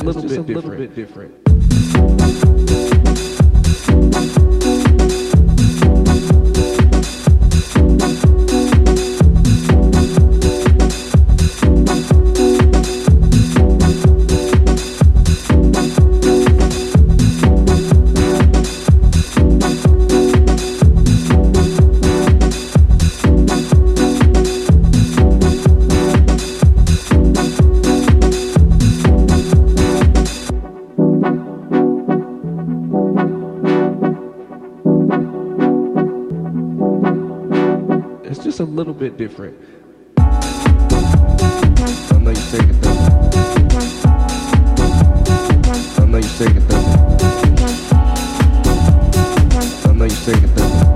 bit different. little bit different. Different. I know you take it though. I know you take it though. I know you take it though.